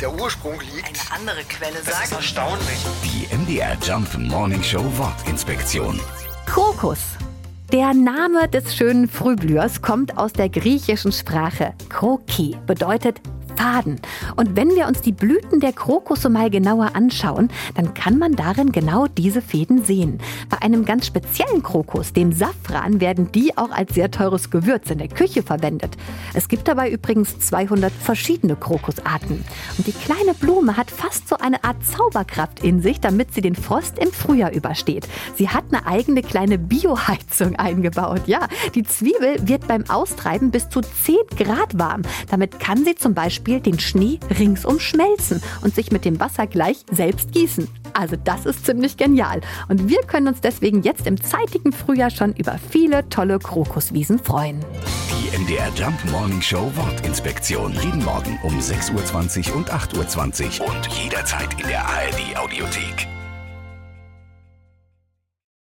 der Ursprung liegt. Eine andere Quelle Das ist sagt. erstaunlich. Die MDR Jump Morning Show Wortinspektion. Krokus. Der Name des schönen Frühblühers kommt aus der griechischen Sprache Kroki, bedeutet Faden. Und wenn wir uns die Blüten der Krokusse mal genauer anschauen, dann kann man darin genau diese Fäden sehen. Bei einem ganz speziellen Krokus, dem Safran, werden die auch als sehr teures Gewürz in der Küche verwendet. Es gibt dabei übrigens 200 verschiedene Krokusarten. Und die kleine Blume hat fast so eine Art Zauberkraft in sich, damit sie den Frost im Frühjahr übersteht. Sie hat eine eigene kleine Bioheizung eingebaut. Ja, die Zwiebel wird beim Austreiben bis zu 10 Grad warm. Damit kann sie zum Beispiel den Schnee ringsum schmelzen und sich mit dem Wasser gleich selbst gießen. Also das ist ziemlich genial. Und wir können uns deswegen jetzt im zeitigen Frühjahr schon über viele tolle Krokuswiesen freuen. Die MDR Jump Morning Show Wortinspektion. Jeden Morgen um 6.20 Uhr und 8.20 Uhr und jederzeit in der ARD Audiothek.